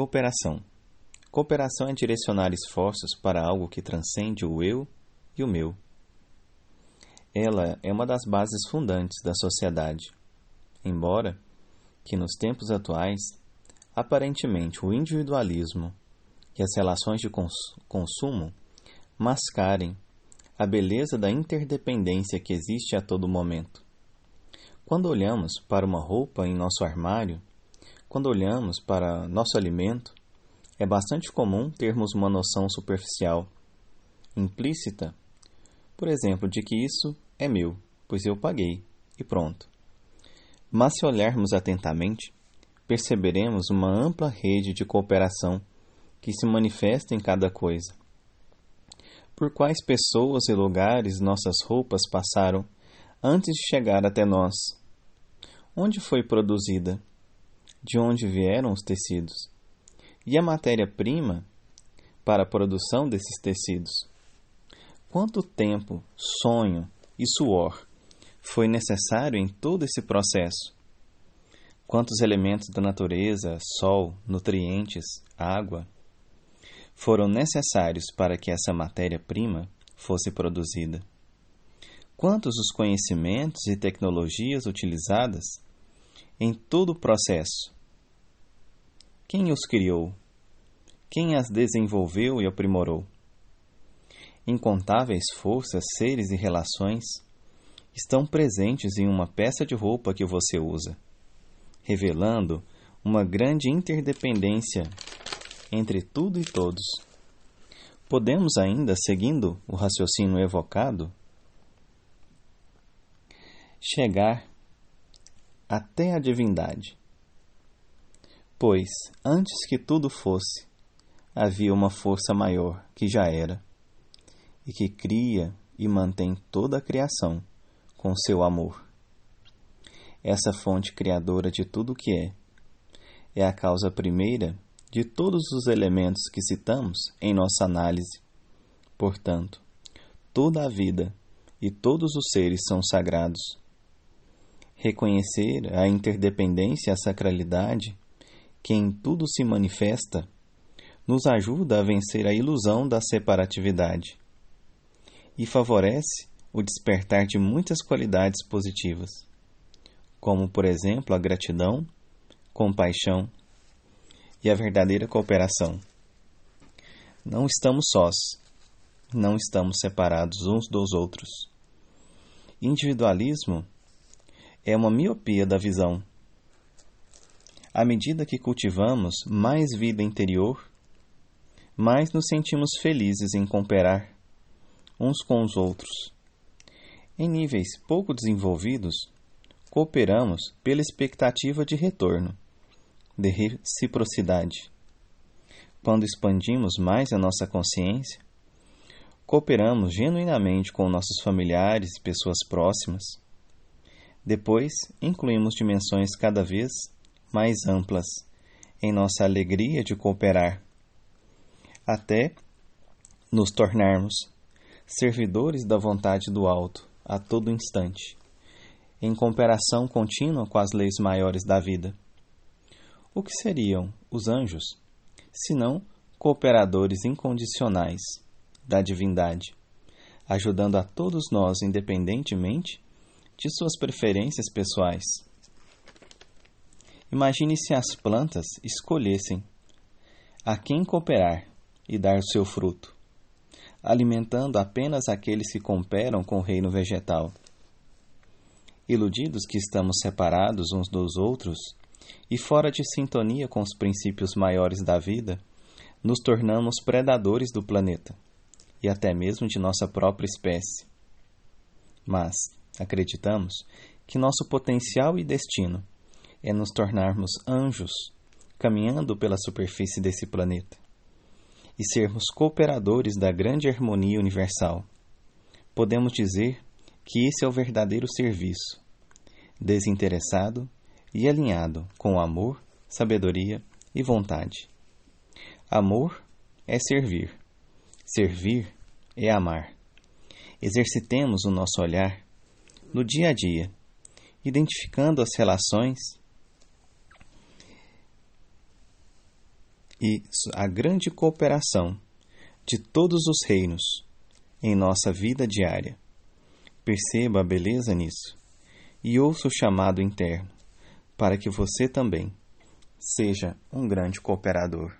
Cooperação. Cooperação é direcionar esforços para algo que transcende o eu e o meu. Ela é uma das bases fundantes da sociedade. Embora que nos tempos atuais, aparentemente o individualismo e as relações de cons consumo mascarem a beleza da interdependência que existe a todo momento. Quando olhamos para uma roupa em nosso armário, quando olhamos para nosso alimento, é bastante comum termos uma noção superficial, implícita, por exemplo, de que isso é meu, pois eu paguei, e pronto. Mas se olharmos atentamente, perceberemos uma ampla rede de cooperação que se manifesta em cada coisa. Por quais pessoas e lugares nossas roupas passaram antes de chegar até nós? Onde foi produzida? De onde vieram os tecidos, e a matéria-prima para a produção desses tecidos. Quanto tempo, sonho e suor foi necessário em todo esse processo? Quantos elementos da natureza, sol, nutrientes, água, foram necessários para que essa matéria-prima fosse produzida? Quantos os conhecimentos e tecnologias utilizadas em todo o processo. Quem os criou? Quem as desenvolveu e aprimorou? Incontáveis forças, seres e relações estão presentes em uma peça de roupa que você usa, revelando uma grande interdependência entre tudo e todos. Podemos ainda, seguindo o raciocínio evocado, chegar até a divindade. Pois, antes que tudo fosse, havia uma força maior que já era, e que cria e mantém toda a criação com seu amor. Essa fonte criadora de tudo o que é, é a causa primeira de todos os elementos que citamos em nossa análise. Portanto, toda a vida e todos os seres são sagrados reconhecer a interdependência e a sacralidade que em tudo se manifesta, nos ajuda a vencer a ilusão da separatividade e favorece o despertar de muitas qualidades positivas, como, por exemplo, a gratidão, compaixão e a verdadeira cooperação. Não estamos sós, não estamos separados uns dos outros. Individualismo é uma miopia da visão. À medida que cultivamos mais vida interior, mais nos sentimos felizes em cooperar uns com os outros. Em níveis pouco desenvolvidos, cooperamos pela expectativa de retorno, de reciprocidade. Quando expandimos mais a nossa consciência, cooperamos genuinamente com nossos familiares e pessoas próximas depois, incluímos dimensões cada vez mais amplas em nossa alegria de cooperar, até nos tornarmos servidores da vontade do alto a todo instante, em cooperação contínua com as leis maiores da vida. O que seriam os anjos, senão cooperadores incondicionais da divindade, ajudando a todos nós independentemente de suas preferências pessoais. Imagine se as plantas escolhessem a quem cooperar e dar o seu fruto, alimentando apenas aqueles que cooperam com o reino vegetal. Iludidos que estamos separados uns dos outros e fora de sintonia com os princípios maiores da vida, nos tornamos predadores do planeta e até mesmo de nossa própria espécie. Mas, acreditamos que nosso potencial e destino é nos tornarmos anjos caminhando pela superfície desse planeta e sermos cooperadores da grande harmonia universal. Podemos dizer que esse é o verdadeiro serviço, desinteressado e alinhado com amor, sabedoria e vontade. Amor é servir, servir é amar. Exercitemos o nosso olhar no dia a dia, identificando as relações e a grande cooperação de todos os reinos em nossa vida diária. Perceba a beleza nisso e ouça o chamado interno para que você também seja um grande cooperador.